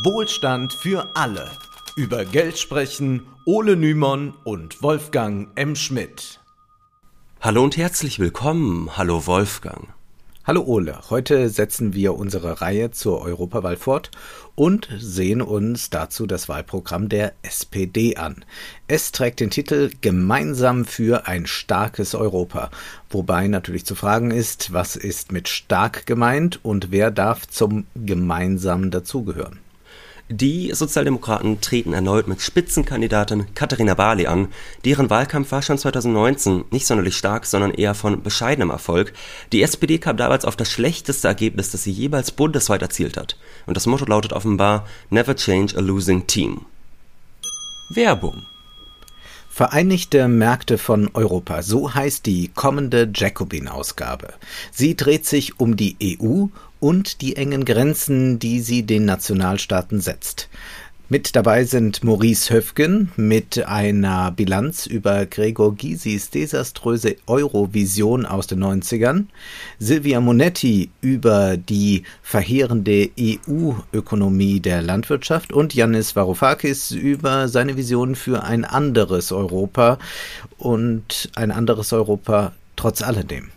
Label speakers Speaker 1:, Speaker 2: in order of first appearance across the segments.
Speaker 1: Wohlstand für alle. Über Geld sprechen Ole Nymon und Wolfgang M. Schmidt.
Speaker 2: Hallo und herzlich willkommen. Hallo Wolfgang.
Speaker 1: Hallo Ole, heute setzen wir unsere Reihe zur Europawahl fort und sehen uns dazu das Wahlprogramm der SPD an. Es trägt den Titel Gemeinsam für ein starkes Europa, wobei natürlich zu fragen ist, was ist mit stark gemeint und wer darf zum Gemeinsamen dazugehören.
Speaker 2: Die Sozialdemokraten treten erneut mit Spitzenkandidatin Katharina Barley an. Deren Wahlkampf war schon 2019 nicht sonderlich stark, sondern eher von bescheidenem Erfolg. Die SPD kam damals auf das schlechteste Ergebnis, das sie jeweils bundesweit erzielt hat. Und das Motto lautet offenbar Never change a losing team.
Speaker 1: Werbung Vereinigte Märkte von Europa, so heißt die kommende Jacobin-Ausgabe. Sie dreht sich um die EU und die engen Grenzen, die sie den Nationalstaaten setzt. Mit dabei sind Maurice Höfgen mit einer Bilanz über Gregor Gysis desaströse Eurovision aus den 90ern, Silvia Monetti über die verheerende EU-Ökonomie der Landwirtschaft und Yannis Varoufakis über seine Vision für ein anderes Europa und ein anderes Europa trotz alledem.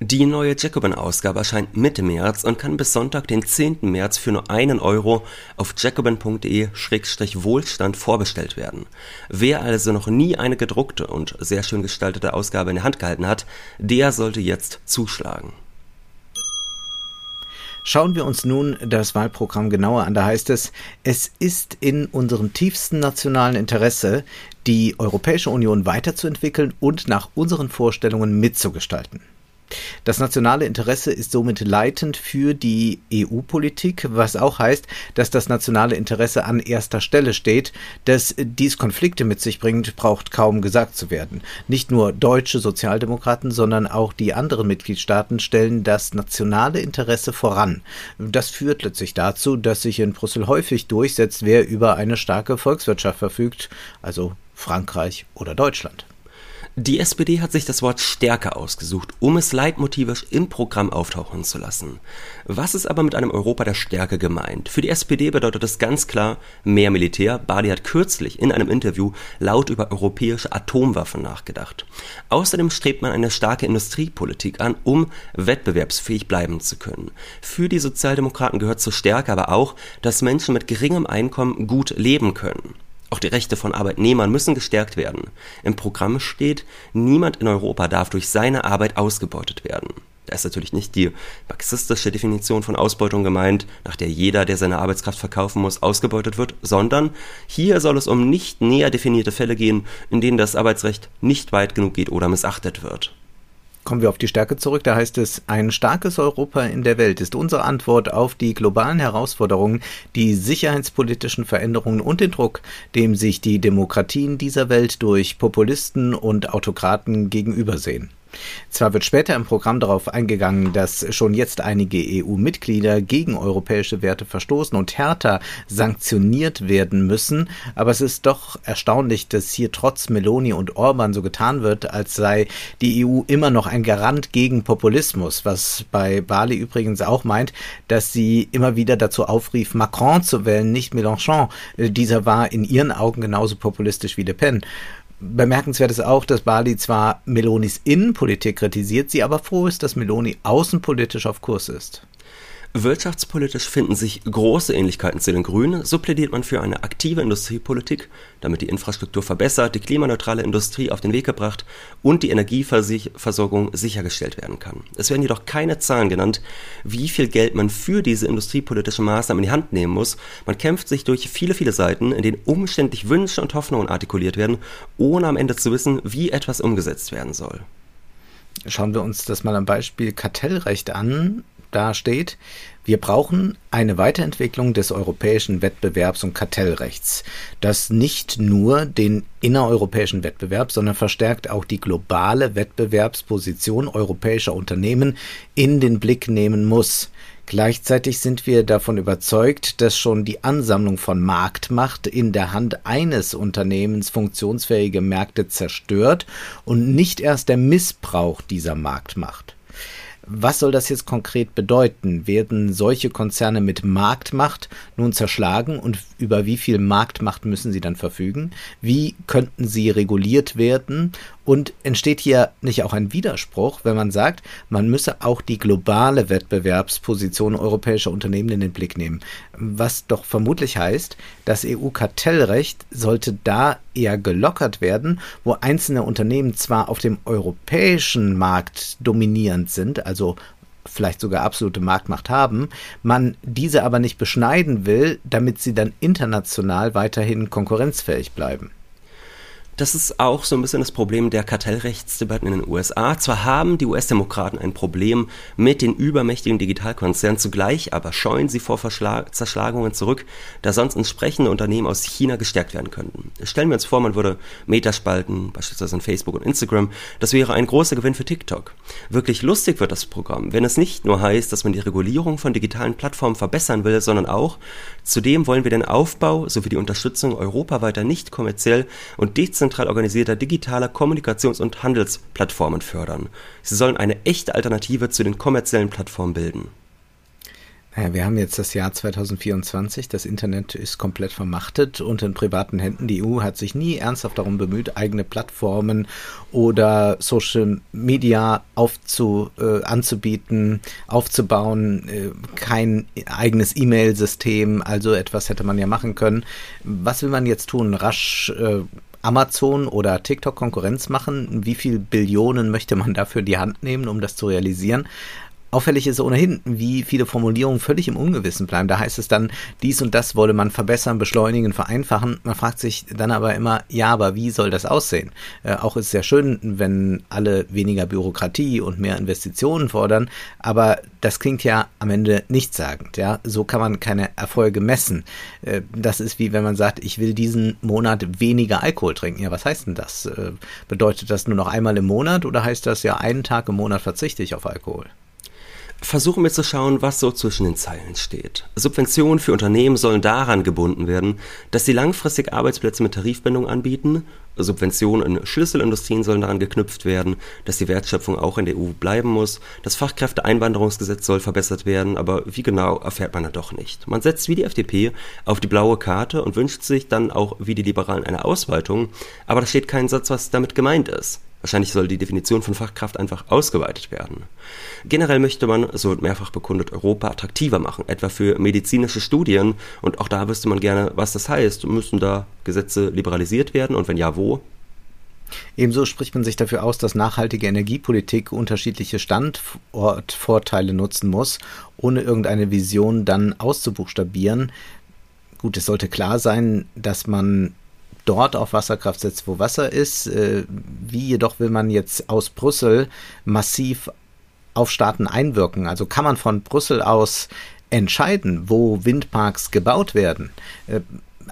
Speaker 2: Die neue Jacobin-Ausgabe erscheint Mitte März und kann bis Sonntag, den 10. März für nur einen Euro auf jacobin.de-wohlstand vorbestellt werden. Wer also noch nie eine gedruckte und sehr schön gestaltete Ausgabe in der Hand gehalten hat, der sollte jetzt zuschlagen.
Speaker 1: Schauen wir uns nun das Wahlprogramm genauer an. Da heißt es, es ist in unserem tiefsten nationalen Interesse, die Europäische Union weiterzuentwickeln und nach unseren Vorstellungen mitzugestalten. Das nationale Interesse ist somit leitend für die EU-Politik, was auch heißt, dass das nationale Interesse an erster Stelle steht. Dass dies Konflikte mit sich bringt, braucht kaum gesagt zu werden. Nicht nur deutsche Sozialdemokraten, sondern auch die anderen Mitgliedstaaten stellen das nationale Interesse voran. Das führt letztlich dazu, dass sich in Brüssel häufig durchsetzt, wer über eine starke Volkswirtschaft verfügt, also Frankreich oder Deutschland.
Speaker 2: Die SPD hat sich das Wort Stärke ausgesucht, um es leitmotivisch im Programm auftauchen zu lassen. Was ist aber mit einem Europa der Stärke gemeint? Für die SPD bedeutet es ganz klar mehr Militär. Badi hat kürzlich in einem Interview laut über europäische Atomwaffen nachgedacht. Außerdem strebt man eine starke Industriepolitik an, um wettbewerbsfähig bleiben zu können. Für die Sozialdemokraten gehört zur Stärke aber auch, dass Menschen mit geringem Einkommen gut leben können. Auch die Rechte von Arbeitnehmern müssen gestärkt werden. Im Programm steht, niemand in Europa darf durch seine Arbeit ausgebeutet werden. Da ist natürlich nicht die marxistische Definition von Ausbeutung gemeint, nach der jeder, der seine Arbeitskraft verkaufen muss, ausgebeutet wird, sondern hier soll es um nicht näher definierte Fälle gehen, in denen das Arbeitsrecht nicht weit genug geht oder missachtet wird.
Speaker 1: Kommen wir auf die Stärke zurück. Da heißt es, ein starkes Europa in der Welt ist unsere Antwort auf die globalen Herausforderungen, die sicherheitspolitischen Veränderungen und den Druck, dem sich die Demokratien dieser Welt durch Populisten und Autokraten gegenübersehen. Zwar wird später im Programm darauf eingegangen, dass schon jetzt einige EU-Mitglieder gegen europäische Werte verstoßen und härter sanktioniert werden müssen, aber es ist doch erstaunlich, dass hier trotz Meloni und Orban so getan wird, als sei die EU immer noch ein Garant gegen Populismus, was bei Bali übrigens auch meint, dass sie immer wieder dazu aufrief, Macron zu wählen, nicht Mélenchon. Dieser war in ihren Augen genauso populistisch wie Le Pen. Bemerkenswert ist auch, dass Bali zwar Melonis Innenpolitik kritisiert, sie aber froh ist, dass Meloni außenpolitisch auf Kurs ist.
Speaker 2: Wirtschaftspolitisch finden sich große Ähnlichkeiten zu den Grünen. So plädiert man für eine aktive Industriepolitik, damit die Infrastruktur verbessert, die klimaneutrale Industrie auf den Weg gebracht und die Energieversorgung sichergestellt werden kann. Es werden jedoch keine Zahlen genannt, wie viel Geld man für diese industriepolitische Maßnahmen in die Hand nehmen muss. Man kämpft sich durch viele, viele Seiten, in denen umständlich Wünsche und Hoffnungen artikuliert werden, ohne am Ende zu wissen, wie etwas umgesetzt werden soll.
Speaker 1: Schauen wir uns das mal am Beispiel Kartellrecht an da steht, wir brauchen eine Weiterentwicklung des europäischen Wettbewerbs- und Kartellrechts, das nicht nur den innereuropäischen Wettbewerb, sondern verstärkt auch die globale Wettbewerbsposition europäischer Unternehmen in den Blick nehmen muss. Gleichzeitig sind wir davon überzeugt, dass schon die Ansammlung von Marktmacht in der Hand eines Unternehmens funktionsfähige Märkte zerstört und nicht erst der Missbrauch dieser Marktmacht. Was soll das jetzt konkret bedeuten? Werden solche Konzerne mit Marktmacht nun zerschlagen und über wie viel Marktmacht müssen sie dann verfügen? Wie könnten sie reguliert werden? Und entsteht hier nicht auch ein Widerspruch, wenn man sagt, man müsse auch die globale Wettbewerbsposition europäischer Unternehmen in den Blick nehmen? Was doch vermutlich heißt, das EU-Kartellrecht sollte da eher gelockert werden, wo einzelne Unternehmen zwar auf dem europäischen Markt dominierend sind, also vielleicht sogar absolute Marktmacht haben, man diese aber nicht beschneiden will, damit sie dann international weiterhin konkurrenzfähig bleiben.
Speaker 2: Das ist auch so ein bisschen das Problem der Kartellrechtsdebatten in den USA. Zwar haben die US-Demokraten ein Problem mit den übermächtigen Digitalkonzernen, zugleich aber scheuen sie vor Verschlag Zerschlagungen zurück, da sonst entsprechende Unternehmen aus China gestärkt werden könnten. Stellen wir uns vor, man würde Meta spalten, beispielsweise in Facebook und Instagram. Das wäre ein großer Gewinn für TikTok. Wirklich lustig wird das Programm, wenn es nicht nur heißt, dass man die Regulierung von digitalen Plattformen verbessern will, sondern auch, zudem wollen wir den Aufbau sowie die Unterstützung europaweiter nicht kommerziell und dezentral dezentral organisierter digitaler Kommunikations- und Handelsplattformen fördern. Sie sollen eine echte Alternative zu den kommerziellen Plattformen bilden.
Speaker 1: Wir haben jetzt das Jahr 2024, das Internet ist komplett vermachtet und in privaten Händen. Die EU hat sich nie ernsthaft darum bemüht, eigene Plattformen oder Social Media aufzu, äh, anzubieten, aufzubauen, äh, kein eigenes E-Mail-System, also etwas hätte man ja machen können. Was will man jetzt tun? Rasch äh, Amazon oder TikTok Konkurrenz machen? Wie viel Billionen möchte man dafür in die Hand nehmen, um das zu realisieren? Auffällig ist ohnehin, wie viele Formulierungen völlig im Ungewissen bleiben. Da heißt es dann, dies und das wolle man verbessern, beschleunigen, vereinfachen. Man fragt sich dann aber immer, ja, aber wie soll das aussehen? Äh, auch ist es sehr schön, wenn alle weniger Bürokratie und mehr Investitionen fordern, aber das klingt ja am Ende nichtssagend. Ja, so kann man keine Erfolge messen. Äh, das ist wie wenn man sagt, ich will diesen Monat weniger Alkohol trinken. Ja, was heißt denn das? Äh, bedeutet das nur noch einmal im Monat oder heißt das ja einen Tag im Monat verzichte ich auf Alkohol?
Speaker 2: Versuchen wir zu schauen, was so zwischen den Zeilen steht. Subventionen für Unternehmen sollen daran gebunden werden, dass sie langfristig Arbeitsplätze mit Tarifbindung anbieten. Subventionen in Schlüsselindustrien sollen daran geknüpft werden, dass die Wertschöpfung auch in der EU bleiben muss. Das Fachkräfteeinwanderungsgesetz soll verbessert werden, aber wie genau erfährt man da doch nicht. Man setzt wie die FDP auf die blaue Karte und wünscht sich dann auch wie die Liberalen eine Ausweitung, aber da steht kein Satz, was damit gemeint ist. Wahrscheinlich soll die Definition von Fachkraft einfach ausgeweitet werden. Generell möchte man, so wird mehrfach bekundet, Europa attraktiver machen, etwa für medizinische Studien. Und auch da wüsste man gerne, was das heißt. Müssen da Gesetze liberalisiert werden und wenn ja, wo?
Speaker 1: Ebenso spricht man sich dafür aus, dass nachhaltige Energiepolitik unterschiedliche Standortvorteile nutzen muss, ohne irgendeine Vision dann auszubuchstabieren. Gut, es sollte klar sein, dass man dort auf Wasserkraft setzt, wo Wasser ist. Äh, wie jedoch will man jetzt aus Brüssel massiv auf Staaten einwirken? Also kann man von Brüssel aus entscheiden, wo Windparks gebaut werden? Äh,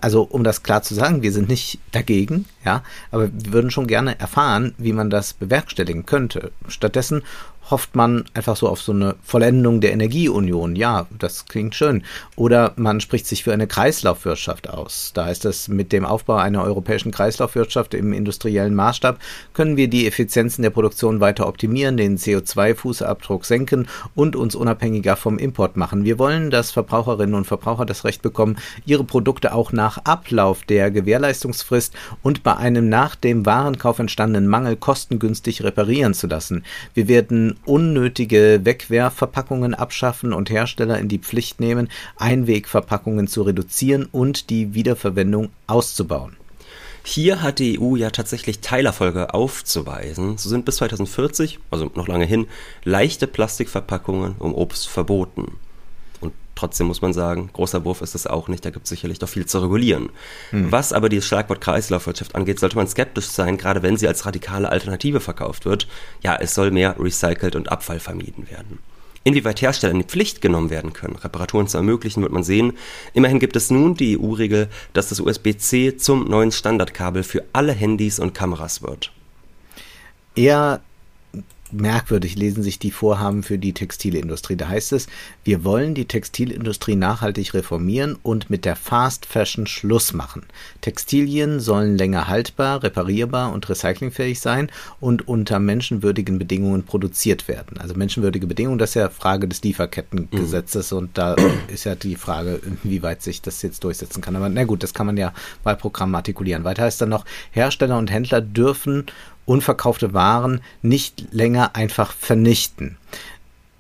Speaker 1: also um das klar zu sagen, wir sind nicht dagegen, ja, aber wir würden schon gerne erfahren, wie man das bewerkstelligen könnte. Stattdessen hofft man einfach so auf so eine Vollendung der Energieunion. Ja, das klingt schön. Oder man spricht sich für eine Kreislaufwirtschaft aus. Da heißt es, mit dem Aufbau einer europäischen Kreislaufwirtschaft im industriellen Maßstab können wir die Effizienzen der Produktion weiter optimieren, den CO2-Fußabdruck senken und uns unabhängiger vom Import machen. Wir wollen, dass Verbraucherinnen und Verbraucher das Recht bekommen, ihre Produkte auch nach Ablauf der Gewährleistungsfrist und bei einem nach dem Warenkauf entstandenen Mangel kostengünstig reparieren zu lassen. Wir werden unnötige Wegwerfverpackungen abschaffen und Hersteller in die Pflicht nehmen, Einwegverpackungen zu reduzieren und die Wiederverwendung auszubauen.
Speaker 2: Hier hat die EU ja tatsächlich Teilerfolge aufzuweisen. So sind bis 2040, also noch lange hin, leichte Plastikverpackungen um Obst verboten. Trotzdem muss man sagen, großer Wurf ist es auch nicht, da gibt es sicherlich doch viel zu regulieren. Hm. Was aber dieses Schlagwort Kreislaufwirtschaft angeht, sollte man skeptisch sein, gerade wenn sie als radikale Alternative verkauft wird. Ja, es soll mehr recycelt und Abfall vermieden werden. Inwieweit Hersteller in die Pflicht genommen werden können, Reparaturen zu ermöglichen, wird man sehen. Immerhin gibt es nun die EU-Regel, dass das USB-C zum neuen Standardkabel für alle Handys und Kameras wird.
Speaker 1: Eher merkwürdig lesen sich die Vorhaben für die Textilindustrie. Da heißt es, wir wollen die Textilindustrie nachhaltig reformieren und mit der Fast Fashion Schluss machen. Textilien sollen länger haltbar, reparierbar und recyclingfähig sein und unter menschenwürdigen Bedingungen produziert werden. Also menschenwürdige Bedingungen, das ist ja Frage des Lieferkettengesetzes mhm. und da ist ja die Frage, inwieweit sich das jetzt durchsetzen kann. Aber na gut, das kann man ja bei Programmen artikulieren. Weiter heißt dann noch, Hersteller und Händler dürfen unverkaufte Waren nicht länger einfach vernichten.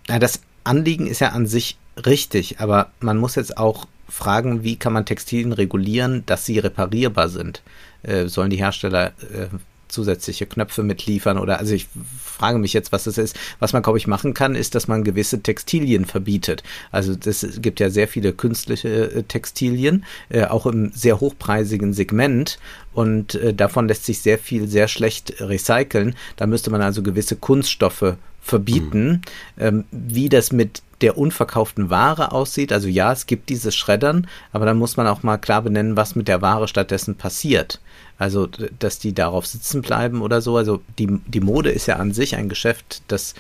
Speaker 1: Das Anliegen ist ja an sich richtig, aber man muss jetzt auch fragen, wie kann man Textilien regulieren, dass sie reparierbar sind? Äh, sollen die Hersteller äh, zusätzliche Knöpfe mitliefern oder also ich frage mich jetzt, was das ist. Was man, glaube ich, machen kann, ist, dass man gewisse Textilien verbietet. Also es gibt ja sehr viele künstliche äh, Textilien, äh, auch im sehr hochpreisigen Segment und äh, davon lässt sich sehr viel sehr schlecht recyceln. Da müsste man also gewisse Kunststoffe verbieten. Mhm. Ähm, wie das mit der unverkauften Ware aussieht, also ja, es gibt dieses Schreddern, aber dann muss man auch mal klar benennen, was mit der Ware stattdessen passiert. Also, dass die darauf sitzen bleiben oder so. Also die, die Mode ist ja an sich ein Geschäft, das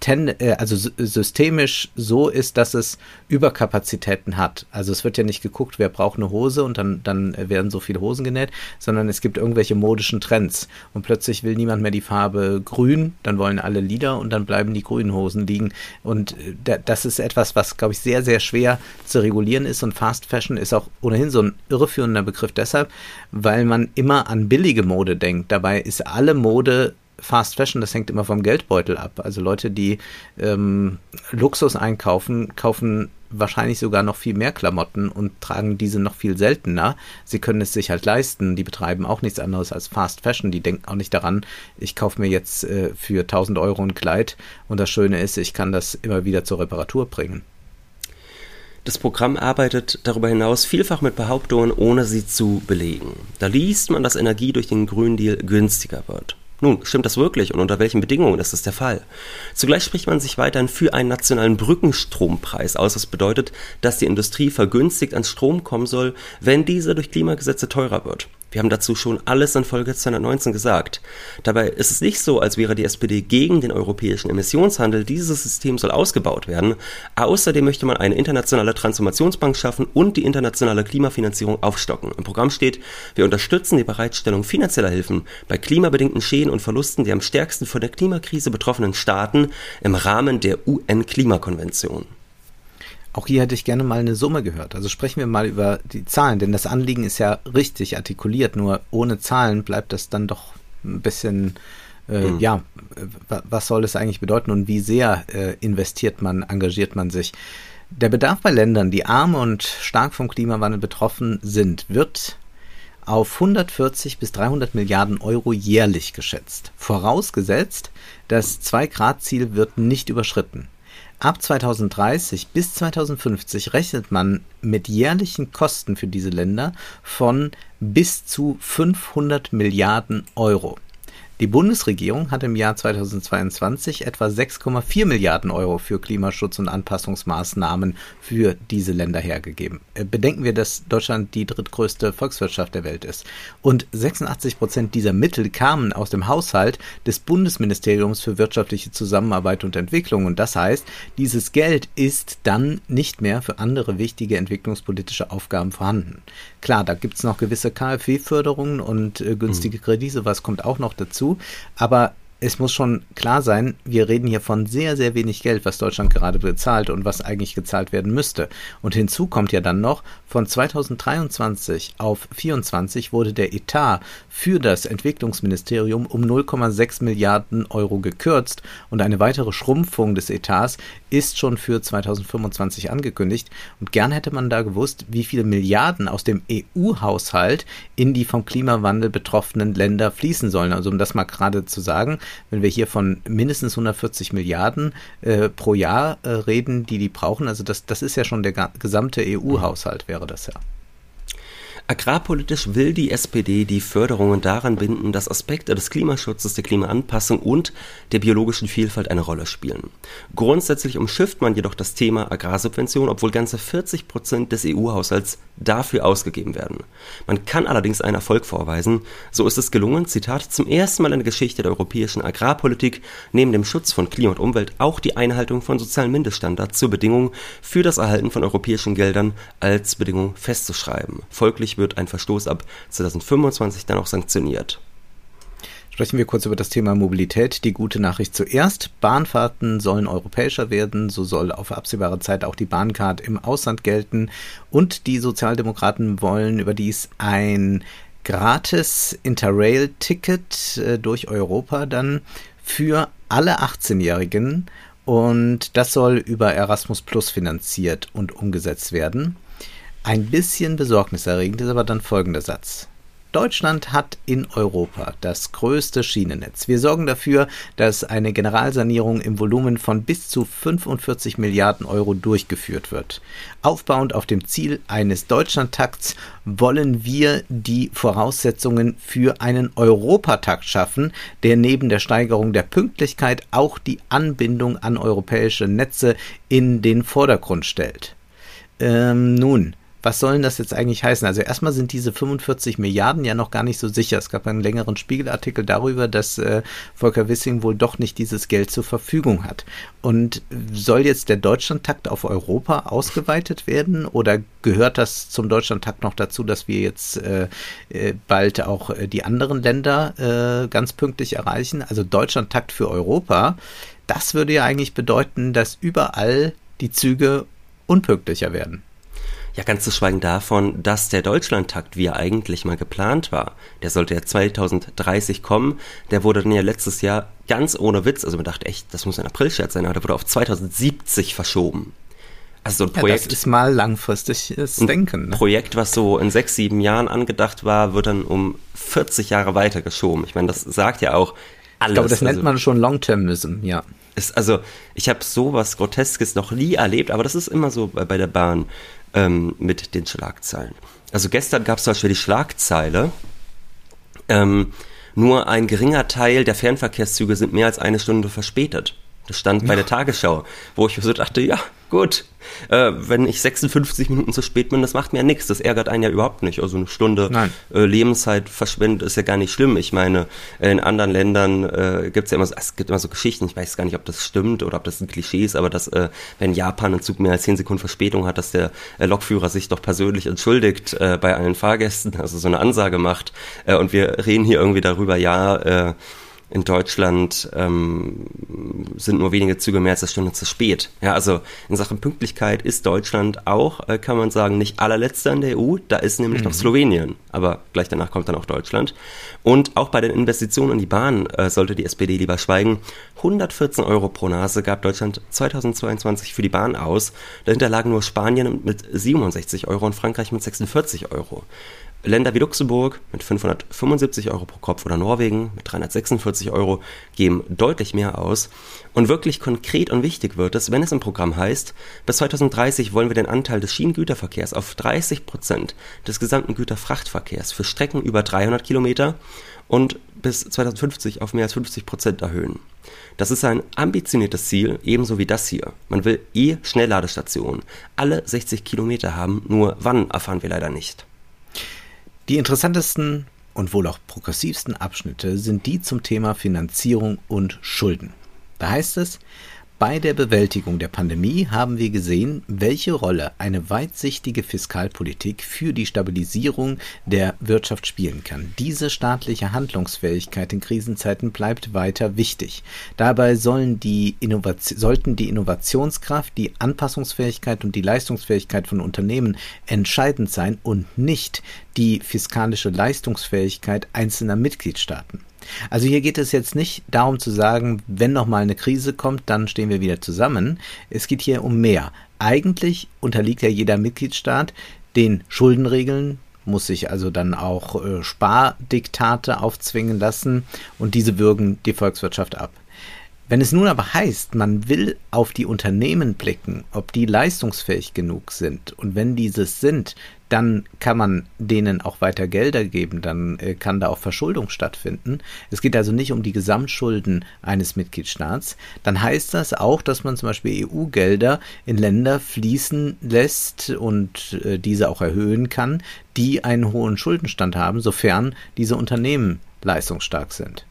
Speaker 1: ten, äh, also systemisch so ist, dass es Überkapazitäten hat. Also es wird ja nicht geguckt, wer braucht eine Hose und dann, dann werden so viele Hosen genäht, sondern es gibt irgendwelche modischen Trends. Und plötzlich will niemand mehr die Farbe grün, dann wollen alle Lieder und dann bleiben die grünen Hosen liegen. Und äh, das ist etwas, was, glaube ich, sehr, sehr schwer zu regulieren ist. Und Fast Fashion ist auch ohnehin so ein irreführender Begriff deshalb, weil man immer an billige Mode denkt. Dabei ist alle Mode Fast Fashion, das hängt immer vom Geldbeutel ab. Also Leute, die ähm, Luxus einkaufen, kaufen wahrscheinlich sogar noch viel mehr Klamotten und tragen diese noch viel seltener. Sie können es sich halt leisten. Die betreiben auch nichts anderes als Fast Fashion. Die denken auch nicht daran, ich kaufe mir jetzt äh, für 1000 Euro ein Kleid und das Schöne ist, ich kann das immer wieder zur Reparatur bringen.
Speaker 2: Das Programm arbeitet darüber hinaus vielfach mit Behauptungen, ohne sie zu belegen. Da liest man, dass Energie durch den Green Deal günstiger wird. Nun, stimmt das wirklich und unter welchen Bedingungen ist das der Fall? Zugleich spricht man sich weiterhin für einen nationalen Brückenstrompreis aus. Das bedeutet, dass die Industrie vergünstigt ans Strom kommen soll, wenn diese durch Klimagesetze teurer wird. Wir haben dazu schon alles in Folge 219 gesagt. Dabei ist es nicht so, als wäre die SPD gegen den europäischen Emissionshandel. Dieses System soll ausgebaut werden. Außerdem möchte man eine internationale Transformationsbank schaffen und die internationale Klimafinanzierung aufstocken. Im Programm steht, wir unterstützen die Bereitstellung finanzieller Hilfen bei klimabedingten Schäden und Verlusten der am stärksten von der Klimakrise betroffenen Staaten im Rahmen der UN-Klimakonvention.
Speaker 1: Auch hier hätte ich gerne mal eine Summe gehört. Also sprechen wir mal über die Zahlen, denn das Anliegen ist ja richtig artikuliert, nur ohne Zahlen bleibt das dann doch ein bisschen, äh, mhm. ja, was soll es eigentlich bedeuten und wie sehr äh, investiert man, engagiert man sich? Der Bedarf bei Ländern, die arm und stark vom Klimawandel betroffen sind, wird auf 140 bis 300 Milliarden Euro jährlich geschätzt. Vorausgesetzt, das 2-Grad-Ziel wird nicht überschritten. Ab 2030 bis 2050 rechnet man mit jährlichen Kosten für diese Länder von bis zu 500 Milliarden Euro. Die Bundesregierung hat im Jahr 2022 etwa 6,4 Milliarden Euro für Klimaschutz und Anpassungsmaßnahmen für diese Länder hergegeben. Äh, bedenken wir, dass Deutschland die drittgrößte Volkswirtschaft der Welt ist. Und 86 Prozent dieser Mittel kamen aus dem Haushalt des Bundesministeriums für wirtschaftliche Zusammenarbeit und Entwicklung. Und das heißt, dieses Geld ist dann nicht mehr für andere wichtige entwicklungspolitische Aufgaben vorhanden. Klar, da gibt es noch gewisse KfW-Förderungen und äh, günstige mhm. Kredite, was kommt auch noch dazu. Aber es muss schon klar sein, wir reden hier von sehr, sehr wenig Geld, was Deutschland gerade bezahlt und was eigentlich gezahlt werden müsste. Und hinzu kommt ja dann noch, von 2023 auf 2024 wurde der Etat für das Entwicklungsministerium um 0,6 Milliarden Euro gekürzt und eine weitere Schrumpfung des Etats ist schon für 2025 angekündigt. Und gern hätte man da gewusst, wie viele Milliarden aus dem EU-Haushalt in die vom Klimawandel betroffenen Länder fließen sollen. Also um das mal gerade zu sagen, wenn wir hier von mindestens 140 Milliarden äh, pro Jahr äh, reden, die die brauchen, also das, das ist ja schon der gesamte EU-Haushalt, wäre das ja.
Speaker 2: Agrarpolitisch will die SPD die Förderungen daran binden, dass Aspekte des Klimaschutzes, der Klimaanpassung und der biologischen Vielfalt eine Rolle spielen. Grundsätzlich umschifft man jedoch das Thema Agrarsubvention, obwohl ganze 40 Prozent des EU-Haushalts dafür ausgegeben werden. Man kann allerdings einen Erfolg vorweisen. So ist es gelungen, Zitat, zum ersten Mal in der Geschichte der europäischen Agrarpolitik neben dem Schutz von Klima und Umwelt auch die Einhaltung von sozialen Mindeststandards zur Bedingung für das Erhalten von europäischen Geldern als Bedingung festzuschreiben. Folglich wird ein Verstoß ab 2025 dann auch sanktioniert.
Speaker 1: Sprechen wir kurz über das Thema Mobilität. Die gute Nachricht zuerst. Bahnfahrten sollen europäischer werden. So soll auf absehbare Zeit auch die Bahncard im Ausland gelten. Und die Sozialdemokraten wollen überdies ein gratis Interrail-Ticket äh, durch Europa dann für alle 18-Jährigen. Und das soll über Erasmus Plus finanziert und umgesetzt werden. Ein bisschen besorgniserregend ist aber dann folgender Satz. Deutschland hat in Europa das größte Schienennetz. Wir sorgen dafür, dass eine Generalsanierung im Volumen von bis zu 45 Milliarden Euro durchgeführt wird. Aufbauend auf dem Ziel eines Deutschlandtakts wollen wir die Voraussetzungen für einen Europatakt schaffen, der neben der Steigerung der Pünktlichkeit auch die Anbindung an europäische Netze in den Vordergrund stellt. Ähm, nun, was sollen das jetzt eigentlich heißen? Also erstmal sind diese 45 Milliarden ja noch gar nicht so sicher. Es gab einen längeren Spiegelartikel darüber, dass äh, Volker Wissing wohl doch nicht dieses Geld zur Verfügung hat. Und soll jetzt der Deutschlandtakt auf Europa ausgeweitet werden oder gehört das zum Deutschlandtakt noch dazu, dass wir jetzt äh, äh bald auch äh, die anderen Länder äh, ganz pünktlich erreichen? Also Deutschlandtakt für Europa, das würde ja eigentlich bedeuten, dass überall die Züge unpünktlicher werden.
Speaker 2: Ja, ganz zu schweigen davon, dass der Deutschlandtakt, wie er eigentlich mal geplant war, der sollte ja 2030 kommen, der wurde dann ja letztes Jahr ganz ohne Witz, also man dachte echt, das muss ein Aprilscherz sein, aber der wurde auf 2070 verschoben.
Speaker 1: Also so ein Projekt. Ja, das ist mal langfristiges Denken.
Speaker 2: Ne? Projekt, was so in sechs, sieben Jahren angedacht war, wird dann um 40 Jahre weiter geschoben. Ich meine, das sagt ja auch alles.
Speaker 1: Ich glaube, das nennt also, man schon Long-Termism, ja.
Speaker 2: Ist, also, ich habe sowas Groteskes noch nie erlebt, aber das ist immer so bei, bei der Bahn ähm, mit den Schlagzeilen. Also gestern gab es zum Beispiel die Schlagzeile, ähm, nur ein geringer Teil der Fernverkehrszüge sind mehr als eine Stunde verspätet. Das stand bei der Tagesschau, wo ich so dachte, ja, gut, äh, wenn ich 56 Minuten zu spät bin, das macht mir ja nichts. Das ärgert einen ja überhaupt nicht. Also eine Stunde äh, Lebenszeit verschwendet ist ja gar nicht schlimm. Ich meine, in anderen Ländern äh, gibt es ja immer so, es gibt immer so Geschichten, ich weiß gar nicht, ob das stimmt oder ob das ein Klischee ist, aber dass, äh, wenn Japan ein Zug mehr als 10 Sekunden Verspätung hat, dass der äh, Lokführer sich doch persönlich entschuldigt äh, bei allen Fahrgästen, also so eine Ansage macht. Äh, und wir reden hier irgendwie darüber, ja, in Deutschland ähm, sind nur wenige Züge mehr als eine Stunde zu spät. Ja, also in Sachen Pünktlichkeit ist Deutschland auch, äh, kann man sagen, nicht allerletzter in der EU. Da ist nämlich mhm. noch Slowenien, aber gleich danach kommt dann auch Deutschland. Und auch bei den Investitionen in die Bahn äh, sollte die SPD lieber schweigen. 114 Euro pro Nase gab Deutschland 2022 für die Bahn aus. Dahinter lagen nur Spanien mit 67 Euro und Frankreich mit 46 Euro. Länder wie Luxemburg mit 575 Euro pro Kopf oder Norwegen mit 346 Euro geben deutlich mehr aus. Und wirklich konkret und wichtig wird es, wenn es im Programm heißt, bis 2030 wollen wir den Anteil des Schienengüterverkehrs auf 30 Prozent des gesamten Güterfrachtverkehrs für Strecken über 300 Kilometer und bis 2050 auf mehr als 50 Prozent erhöhen. Das ist ein ambitioniertes Ziel, ebenso wie das hier. Man will E-Schnellladestationen alle 60 Kilometer haben, nur wann erfahren wir leider nicht.
Speaker 1: Die interessantesten und wohl auch progressivsten Abschnitte sind die zum Thema Finanzierung und Schulden. Da heißt es, bei der Bewältigung der Pandemie haben wir gesehen, welche Rolle eine weitsichtige Fiskalpolitik für die Stabilisierung der Wirtschaft spielen kann. Diese staatliche Handlungsfähigkeit in Krisenzeiten bleibt weiter wichtig. Dabei sollen die sollten die Innovationskraft, die Anpassungsfähigkeit und die Leistungsfähigkeit von Unternehmen entscheidend sein und nicht die fiskalische Leistungsfähigkeit einzelner Mitgliedstaaten. Also hier geht es jetzt nicht darum zu sagen, wenn noch mal eine Krise kommt, dann stehen wir wieder zusammen. Es geht hier um mehr. Eigentlich unterliegt ja jeder Mitgliedstaat den Schuldenregeln, muss sich also dann auch äh, Spardiktate aufzwingen lassen und diese würgen die Volkswirtschaft ab. Wenn es nun aber heißt, man will auf die Unternehmen blicken, ob die leistungsfähig genug sind und wenn dieses sind, dann kann man denen auch weiter Gelder geben, dann äh, kann da auch Verschuldung stattfinden. Es geht also nicht um die Gesamtschulden eines Mitgliedstaats. Dann heißt das auch, dass man zum Beispiel EU-Gelder in Länder fließen lässt und äh, diese auch erhöhen kann, die einen hohen Schuldenstand haben, sofern diese Unternehmen leistungsstark sind.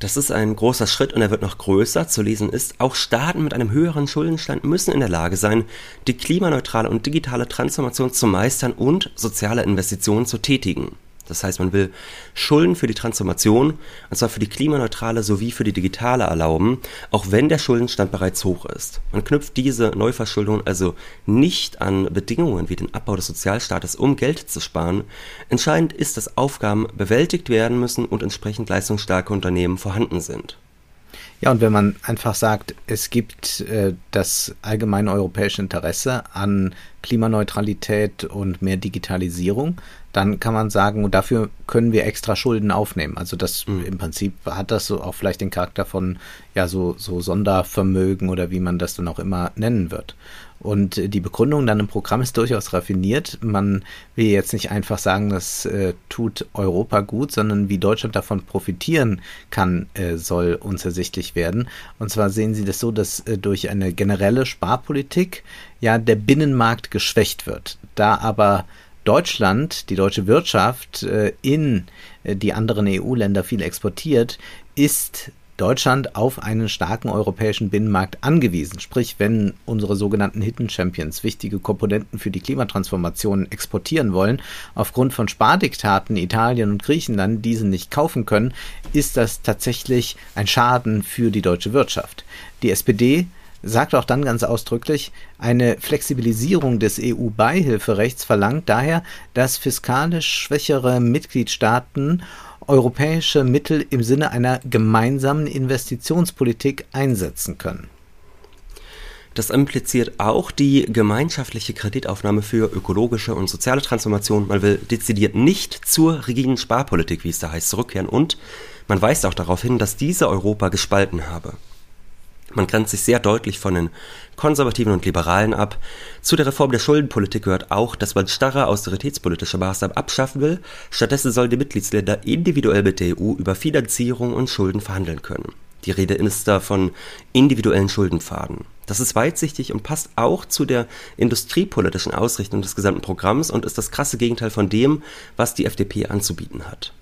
Speaker 2: Das ist ein großer Schritt und er wird noch größer. Zu lesen ist, auch Staaten mit einem höheren Schuldenstand müssen in der Lage sein, die klimaneutrale und digitale Transformation zu meistern und soziale Investitionen zu tätigen. Das heißt, man will Schulden für die Transformation, und zwar für die klimaneutrale sowie für die digitale erlauben, auch wenn der Schuldenstand bereits hoch ist. Man knüpft diese Neuverschuldung also nicht an Bedingungen wie den Abbau des Sozialstaates, um Geld zu sparen. Entscheidend ist, dass Aufgaben bewältigt werden müssen und entsprechend leistungsstarke Unternehmen vorhanden sind.
Speaker 1: Ja, und wenn man einfach sagt, es gibt äh, das allgemeine europäische Interesse an Klimaneutralität und mehr Digitalisierung, dann kann man sagen, und dafür können wir extra Schulden aufnehmen. Also das mhm. im Prinzip hat das so auch vielleicht den Charakter von ja so, so Sondervermögen oder wie man das dann auch immer nennen wird. Und die Begründung dann im Programm ist durchaus raffiniert. Man will jetzt nicht einfach sagen, das äh, tut Europa gut, sondern wie Deutschland davon profitieren kann, äh, soll uns ersichtlich werden. Und zwar sehen Sie das so, dass äh, durch eine generelle Sparpolitik ja der Binnenmarkt geschwächt wird. Da aber Deutschland, die deutsche Wirtschaft äh, in äh, die anderen EU-Länder viel exportiert, ist Deutschland auf einen starken europäischen Binnenmarkt angewiesen. Sprich, wenn unsere sogenannten Hidden Champions wichtige Komponenten für die Klimatransformation exportieren wollen, aufgrund von Spardiktaten Italien und Griechenland diese nicht kaufen können, ist das tatsächlich ein Schaden für die deutsche Wirtschaft. Die SPD sagt auch dann ganz ausdrücklich, eine Flexibilisierung des EU-Beihilferechts verlangt daher, dass fiskalisch schwächere Mitgliedstaaten europäische Mittel im Sinne einer gemeinsamen Investitionspolitik einsetzen können.
Speaker 2: Das impliziert auch die gemeinschaftliche Kreditaufnahme für ökologische und soziale Transformation. Man will dezidiert nicht zur rigiden Sparpolitik, wie es da heißt, zurückkehren und man weist auch darauf hin, dass diese Europa gespalten habe. Man grenzt sich sehr deutlich von den Konservativen und Liberalen ab. Zu der Reform der Schuldenpolitik gehört auch, dass man starre austeritätspolitische Maßnahmen abschaffen will. Stattdessen sollen die Mitgliedsländer individuell mit der EU über Finanzierung und Schulden verhandeln können. Die Rede ist da von individuellen Schuldenpfaden. Das ist weitsichtig und passt auch zu der industriepolitischen Ausrichtung des gesamten Programms und ist das krasse Gegenteil von dem, was die FDP anzubieten hat.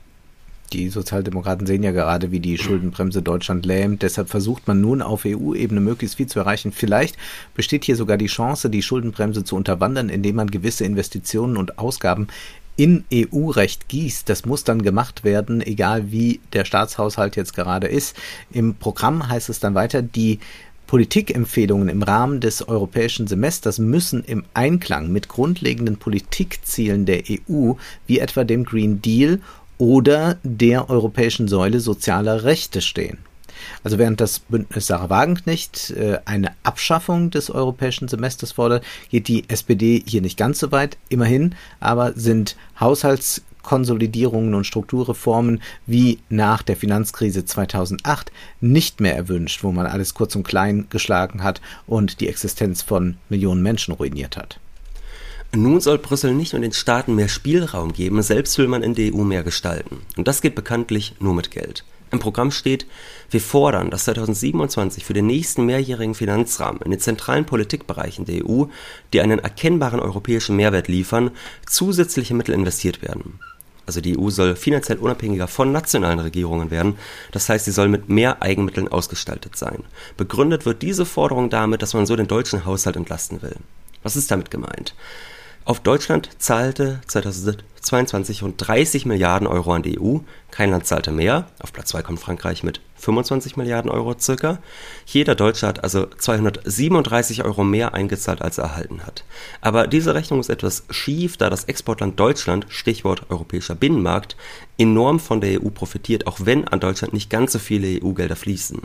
Speaker 1: Die Sozialdemokraten sehen ja gerade, wie die Schuldenbremse Deutschland lähmt. Deshalb versucht man nun auf EU-Ebene möglichst viel zu erreichen. Vielleicht besteht hier sogar die Chance, die Schuldenbremse zu unterwandern, indem man gewisse Investitionen und Ausgaben in EU-Recht gießt. Das muss dann gemacht werden, egal wie der Staatshaushalt jetzt gerade ist. Im Programm heißt es dann weiter, die Politikempfehlungen im Rahmen des europäischen Semesters müssen im Einklang mit grundlegenden Politikzielen der EU, wie etwa dem Green Deal oder der europäischen Säule sozialer Rechte stehen. Also während das Bündnis Sarah Wagenknecht äh, eine Abschaffung des europäischen Semesters fordert, geht die SPD hier nicht ganz so weit. Immerhin aber sind Haushaltskonsolidierungen und Strukturreformen wie nach der Finanzkrise 2008 nicht mehr erwünscht, wo man alles kurz und klein geschlagen hat und die Existenz von Millionen Menschen ruiniert hat.
Speaker 2: Nun soll Brüssel nicht nur den Staaten mehr Spielraum geben, selbst will man in der EU mehr gestalten. Und das geht bekanntlich nur mit Geld. Im Programm steht, wir fordern, dass 2027 für den nächsten mehrjährigen Finanzrahmen in den zentralen Politikbereichen der EU, die einen erkennbaren europäischen Mehrwert liefern, zusätzliche Mittel investiert werden. Also die EU soll finanziell unabhängiger von nationalen Regierungen werden, das heißt, sie soll mit mehr Eigenmitteln ausgestaltet sein. Begründet wird diese Forderung damit, dass man so den deutschen Haushalt entlasten will. Was ist damit gemeint? Auf Deutschland zahlte 2022 rund 30 Milliarden Euro an die EU. Kein Land zahlte mehr. Auf Platz 2 kommt Frankreich mit 25 Milliarden Euro circa. Jeder Deutsche hat also 237 Euro mehr eingezahlt, als er erhalten hat. Aber diese Rechnung ist etwas schief, da das Exportland Deutschland, Stichwort europäischer Binnenmarkt, enorm von der EU profitiert, auch wenn an Deutschland nicht ganz so viele EU-Gelder fließen.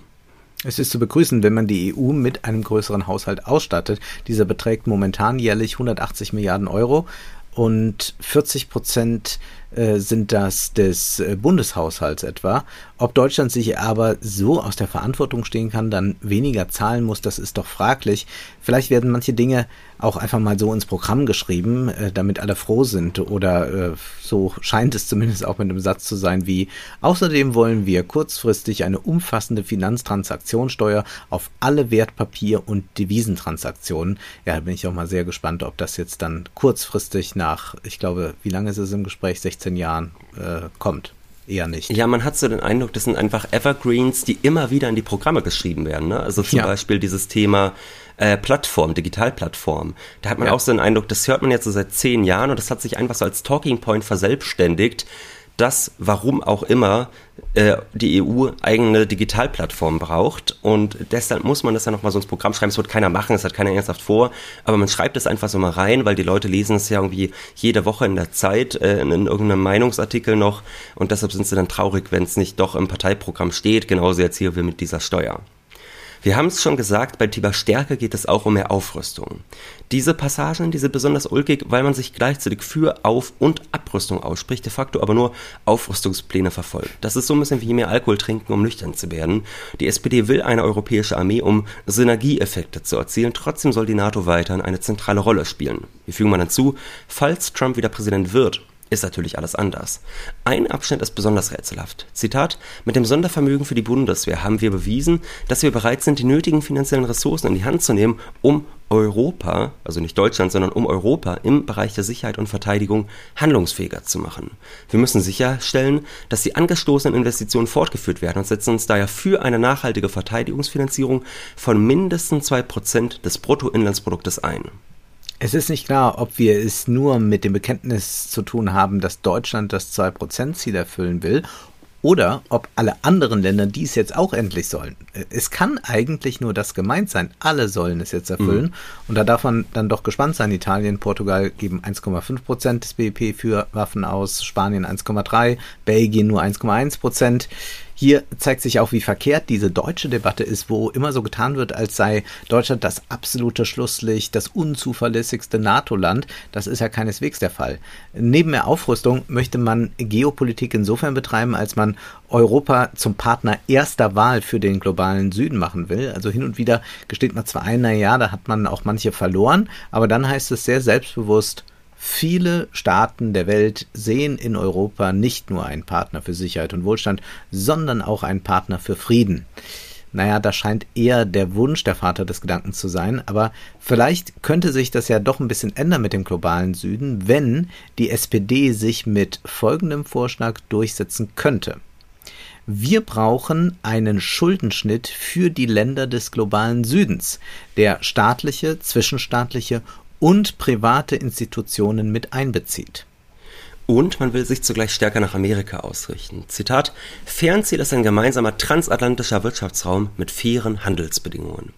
Speaker 1: Es ist zu begrüßen, wenn man die EU mit einem größeren Haushalt ausstattet. Dieser beträgt momentan jährlich 180 Milliarden Euro und 40 Prozent äh, sind das des äh, Bundeshaushalts etwa. Ob Deutschland sich aber so aus der Verantwortung stehen kann, dann weniger zahlen muss, das ist doch fraglich. Vielleicht werden manche Dinge auch einfach mal so ins Programm geschrieben, äh, damit alle froh sind. Oder so scheint es zumindest auch mit einem Satz zu sein wie, außerdem wollen wir kurzfristig eine umfassende Finanztransaktionssteuer auf alle Wertpapier- und Devisentransaktionen. Ja, da bin ich auch mal sehr gespannt, ob das jetzt dann kurzfristig nach, ich glaube, wie lange ist es im Gespräch, 16 Jahren äh, kommt eher nicht.
Speaker 2: Ja, man hat so den Eindruck, das sind einfach Evergreens, die immer wieder in die Programme geschrieben werden. Ne? Also zum ja. Beispiel dieses Thema äh, Plattform, Digitalplattform. Da hat man ja. auch so den Eindruck, das hört man jetzt so seit zehn Jahren und das hat sich einfach so als Talking Point verselbstständigt dass, warum auch immer, äh, die EU eigene Digitalplattform braucht und deshalb muss man das ja nochmal so ins Programm schreiben. Es wird keiner machen, es hat keiner ernsthaft vor, aber man schreibt es einfach so mal rein, weil die Leute lesen es ja irgendwie jede Woche in der Zeit, äh, in, in irgendeinem Meinungsartikel noch und deshalb sind sie dann traurig, wenn es nicht doch im Parteiprogramm steht, genauso jetzt hier wie mit dieser Steuer. Wir haben es schon gesagt, bei Thema Stärke geht es auch um mehr Aufrüstung. Diese Passagen, die sind besonders ulkig, weil man sich gleichzeitig für Auf- und Abrüstung ausspricht, de facto aber nur Aufrüstungspläne verfolgt. Das ist so ein bisschen wie mehr Alkohol trinken, um nüchtern zu werden. Die SPD will eine europäische Armee, um Synergieeffekte zu erzielen. Trotzdem soll die NATO weiterhin eine zentrale Rolle spielen. Wir fügen mal hinzu, falls Trump wieder Präsident wird, ist natürlich alles anders. Ein Abschnitt ist besonders rätselhaft. Zitat: Mit dem Sondervermögen für die Bundeswehr haben wir bewiesen, dass wir bereit sind, die nötigen finanziellen Ressourcen in die Hand zu nehmen, um Europa, also nicht Deutschland, sondern um Europa im Bereich der Sicherheit und Verteidigung handlungsfähiger zu machen. Wir müssen sicherstellen, dass die angestoßenen Investitionen fortgeführt werden und setzen uns daher für eine nachhaltige Verteidigungsfinanzierung von mindestens zwei Prozent des Bruttoinlandsproduktes ein.
Speaker 1: Es ist nicht klar, ob wir es nur mit dem Bekenntnis zu tun haben, dass Deutschland das 2%-Ziel erfüllen will oder ob alle anderen Länder dies jetzt auch endlich sollen. Es kann eigentlich nur das gemeint sein. Alle sollen es jetzt erfüllen. Mhm. Und da darf man dann doch gespannt sein. Italien, Portugal geben 1,5 Prozent des BIP für Waffen aus, Spanien 1,3, Belgien nur 1,1 Prozent. Hier zeigt sich auch, wie verkehrt diese deutsche Debatte ist, wo immer so getan wird, als sei Deutschland das absolute Schlusslicht, das unzuverlässigste NATO-Land. Das ist ja keineswegs der Fall. Neben mehr Aufrüstung möchte man Geopolitik insofern betreiben, als man Europa zum Partner erster Wahl für den globalen Süden machen will. Also hin und wieder gesteht man zwar ein, naja, da hat man auch manche verloren, aber dann heißt es sehr selbstbewusst, Viele Staaten der Welt sehen in Europa nicht nur einen Partner für Sicherheit und Wohlstand, sondern auch einen Partner für Frieden. Naja, das scheint eher der Wunsch der Vater des Gedankens zu sein, aber vielleicht könnte sich das ja doch ein bisschen ändern mit dem globalen Süden, wenn die SPD sich mit folgendem Vorschlag durchsetzen könnte. Wir brauchen einen Schuldenschnitt für die Länder des globalen Südens, der staatliche, zwischenstaatliche und private Institutionen mit einbezieht.
Speaker 2: Und man will sich zugleich stärker nach Amerika ausrichten. Zitat: Fernziel ist ein gemeinsamer transatlantischer Wirtschaftsraum mit fairen Handelsbedingungen.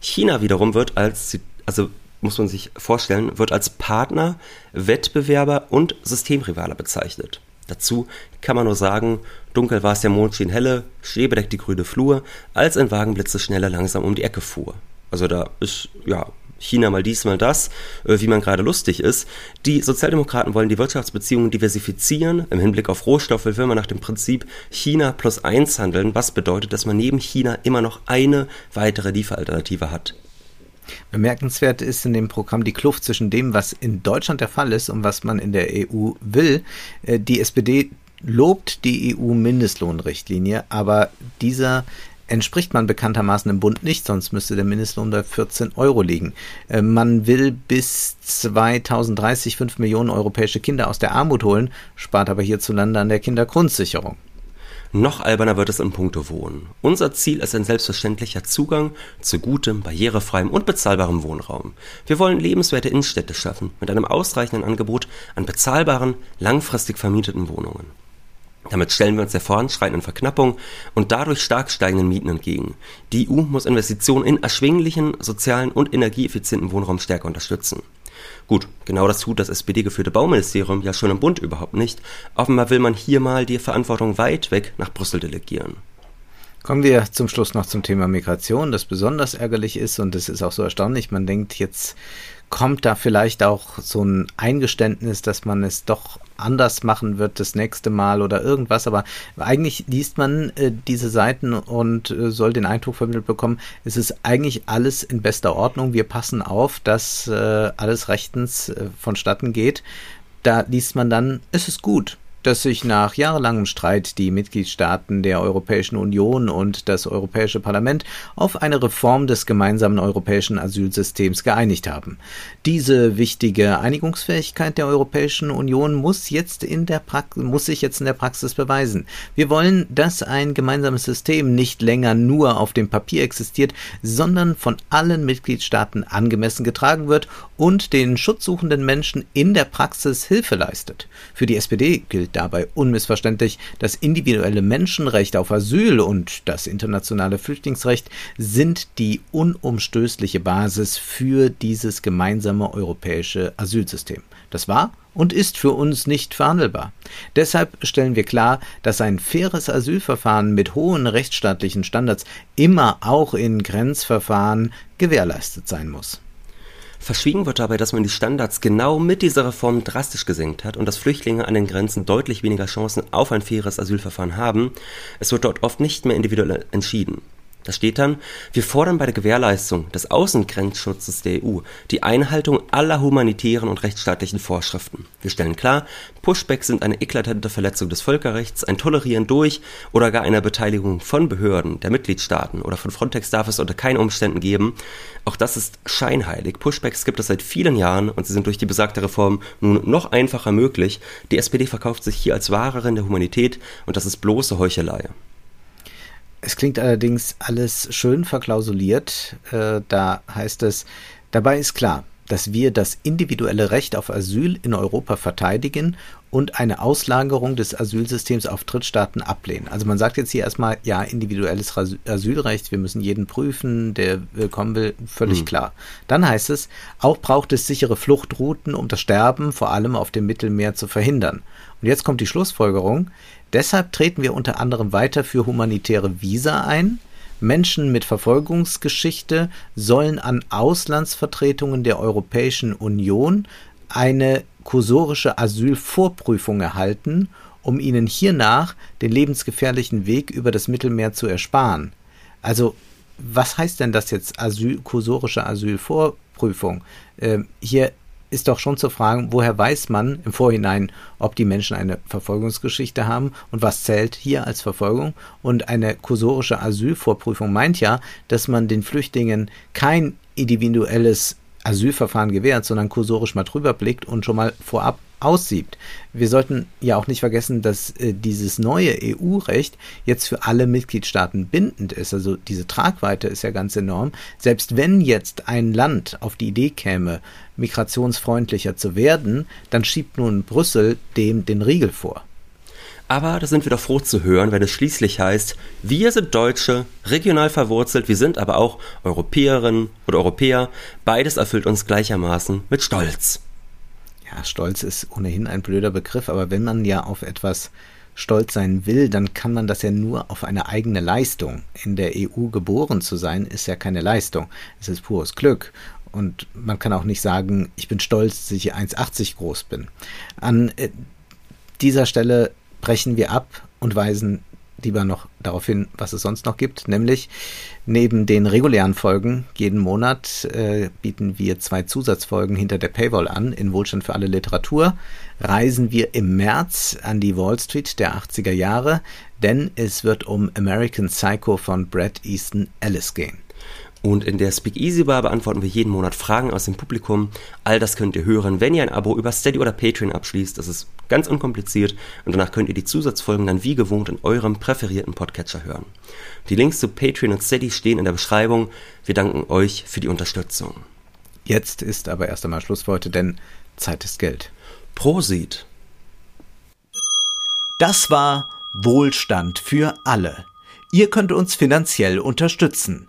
Speaker 2: China wiederum wird als, also muss man sich vorstellen, wird als Partner, Wettbewerber und Systemrivaler bezeichnet. Dazu kann man nur sagen, dunkel war es der Mond schien helle, schneebedeckt die grüne Flur, als ein Wagen blitzeschnelle langsam um die Ecke fuhr. Also da ist, ja, China mal dies, mal das, äh, wie man gerade lustig ist. Die Sozialdemokraten wollen die Wirtschaftsbeziehungen diversifizieren. Im Hinblick auf Rohstoffe will man nach dem Prinzip China plus eins handeln, was bedeutet, dass man neben China immer noch eine weitere Lieferalternative hat.
Speaker 1: Bemerkenswert ist in dem Programm die Kluft zwischen dem, was in Deutschland der Fall ist und was man in der EU will. Äh, die SPD lobt die EU-Mindestlohnrichtlinie, aber dieser entspricht man bekanntermaßen im Bund nicht, sonst müsste der Mindestlohn bei 14 Euro liegen. Äh, man will bis 2030 5 Millionen europäische Kinder aus der Armut holen, spart aber hierzulande an der Kindergrundsicherung.
Speaker 2: Noch alberner wird es in puncto Wohnen. Unser Ziel ist ein selbstverständlicher Zugang zu gutem, barrierefreiem und bezahlbarem Wohnraum. Wir wollen lebenswerte Innenstädte schaffen mit einem ausreichenden Angebot an bezahlbaren, langfristig vermieteten Wohnungen. Damit stellen wir uns der voranschreitenden Verknappung und dadurch stark steigenden Mieten entgegen. Die EU muss Investitionen in erschwinglichen, sozialen und energieeffizienten Wohnraum stärker unterstützen. Gut, genau das tut das SPD-geführte Bauministerium ja schon im Bund überhaupt nicht. Offenbar will man hier mal die Verantwortung weit weg nach Brüssel delegieren.
Speaker 1: Kommen wir zum Schluss noch zum Thema Migration, das besonders ärgerlich ist und es ist auch so erstaunlich. Man denkt, jetzt kommt da vielleicht auch so ein Eingeständnis, dass man es doch anders machen wird das nächste Mal oder irgendwas. Aber eigentlich liest man äh, diese Seiten und äh, soll den Eindruck vermittelt bekommen, es ist eigentlich alles in bester Ordnung. Wir passen auf, dass äh, alles rechtens äh, vonstatten geht. Da liest man dann, es ist gut dass sich nach jahrelangem Streit die Mitgliedstaaten der Europäischen Union und das Europäische Parlament auf eine Reform des gemeinsamen europäischen Asylsystems geeinigt haben. Diese wichtige Einigungsfähigkeit der Europäischen Union muss jetzt in der Praxis, muss sich jetzt in der Praxis beweisen. Wir wollen, dass ein gemeinsames System nicht länger nur auf dem Papier existiert, sondern von allen Mitgliedstaaten angemessen getragen wird und den schutzsuchenden Menschen in der Praxis Hilfe leistet. Für die SPD gilt dabei unmissverständlich, das individuelle Menschenrecht auf Asyl und das internationale Flüchtlingsrecht sind die unumstößliche Basis für dieses gemeinsame europäische Asylsystem. Das war und ist für uns nicht verhandelbar. Deshalb stellen wir klar, dass ein faires Asylverfahren mit hohen rechtsstaatlichen Standards immer auch in Grenzverfahren gewährleistet sein muss.
Speaker 2: Verschwiegen wird dabei, dass man die Standards genau mit dieser Reform drastisch gesenkt hat und dass Flüchtlinge an den Grenzen deutlich weniger Chancen auf ein faires Asylverfahren haben. Es wird dort oft nicht mehr individuell entschieden. Da steht dann, wir fordern bei der Gewährleistung des Außengrenzschutzes der EU die Einhaltung aller humanitären und rechtsstaatlichen Vorschriften. Wir stellen klar, Pushbacks sind eine eklatante Verletzung des Völkerrechts, ein Tolerieren durch oder gar einer Beteiligung von Behörden der Mitgliedstaaten oder von Frontex darf es unter keinen Umständen geben. Auch das ist scheinheilig. Pushbacks gibt es seit vielen Jahren und sie sind durch die besagte Reform nun noch einfacher möglich. Die SPD verkauft sich hier als Wahrerin der Humanität und das ist bloße Heuchelei.
Speaker 1: Es klingt allerdings alles schön verklausuliert. Äh, da heißt es, dabei ist klar, dass wir das individuelle Recht auf Asyl in Europa verteidigen und eine Auslagerung des Asylsystems auf Drittstaaten ablehnen. Also man sagt jetzt hier erstmal, ja, individuelles Asylrecht, wir müssen jeden prüfen, der willkommen will, völlig mhm. klar. Dann heißt es, auch braucht es sichere Fluchtrouten, um das Sterben vor allem auf dem Mittelmeer zu verhindern. Und jetzt kommt die Schlussfolgerung, Deshalb treten wir unter anderem weiter für humanitäre Visa ein. Menschen mit Verfolgungsgeschichte sollen an Auslandsvertretungen der Europäischen Union eine kursorische Asylvorprüfung erhalten, um ihnen hiernach den lebensgefährlichen Weg über das Mittelmeer zu ersparen. Also, was heißt denn das jetzt Asyl, kursorische Asylvorprüfung? Ähm, hier ist doch schon zu fragen, woher weiß man im Vorhinein, ob die Menschen eine Verfolgungsgeschichte haben und was zählt hier als Verfolgung. Und eine kursorische Asylvorprüfung meint ja, dass man den Flüchtlingen kein individuelles Asylverfahren gewährt, sondern kursorisch mal drüber blickt und schon mal vorab aussiebt. Wir sollten ja auch nicht vergessen, dass äh, dieses neue EU-Recht jetzt für alle Mitgliedstaaten bindend ist. Also diese Tragweite ist ja ganz enorm. Selbst wenn jetzt ein Land auf die Idee käme, migrationsfreundlicher zu werden, dann schiebt nun Brüssel dem den Riegel vor.
Speaker 2: Aber da sind wir doch froh zu hören, wenn es schließlich heißt, wir sind Deutsche, regional verwurzelt, wir sind aber auch Europäerinnen oder Europäer, beides erfüllt uns gleichermaßen mit Stolz
Speaker 1: ja, Stolz ist ohnehin ein blöder Begriff, aber wenn man ja auf etwas stolz sein will, dann kann man das ja nur auf eine eigene Leistung. In der EU geboren zu sein, ist ja keine Leistung. Es ist pures Glück. Und man kann auch nicht sagen, ich bin stolz, dass ich 1,80 groß bin. An äh, dieser Stelle brechen wir ab und weisen lieber noch darauf hin, was es sonst noch gibt. Nämlich neben den regulären Folgen jeden Monat äh, bieten wir zwei Zusatzfolgen hinter der Paywall an. In Wohlstand für alle Literatur reisen wir im März an die Wall Street der 80er Jahre, denn es wird um American Psycho von Brad Easton Ellis gehen.
Speaker 2: Und in der Speakeasy Bar beantworten wir jeden Monat Fragen aus dem Publikum. All das könnt ihr hören, wenn ihr ein Abo über Steady oder Patreon abschließt. Das ist ganz unkompliziert und danach könnt ihr die Zusatzfolgen dann wie gewohnt in eurem präferierten Podcatcher hören. Die Links zu Patreon und Steady stehen in der Beschreibung. Wir danken euch für die Unterstützung.
Speaker 1: Jetzt ist aber erst einmal Schluss für heute, denn Zeit ist Geld.
Speaker 2: Prosit.
Speaker 1: Das war Wohlstand für alle. Ihr könnt uns finanziell unterstützen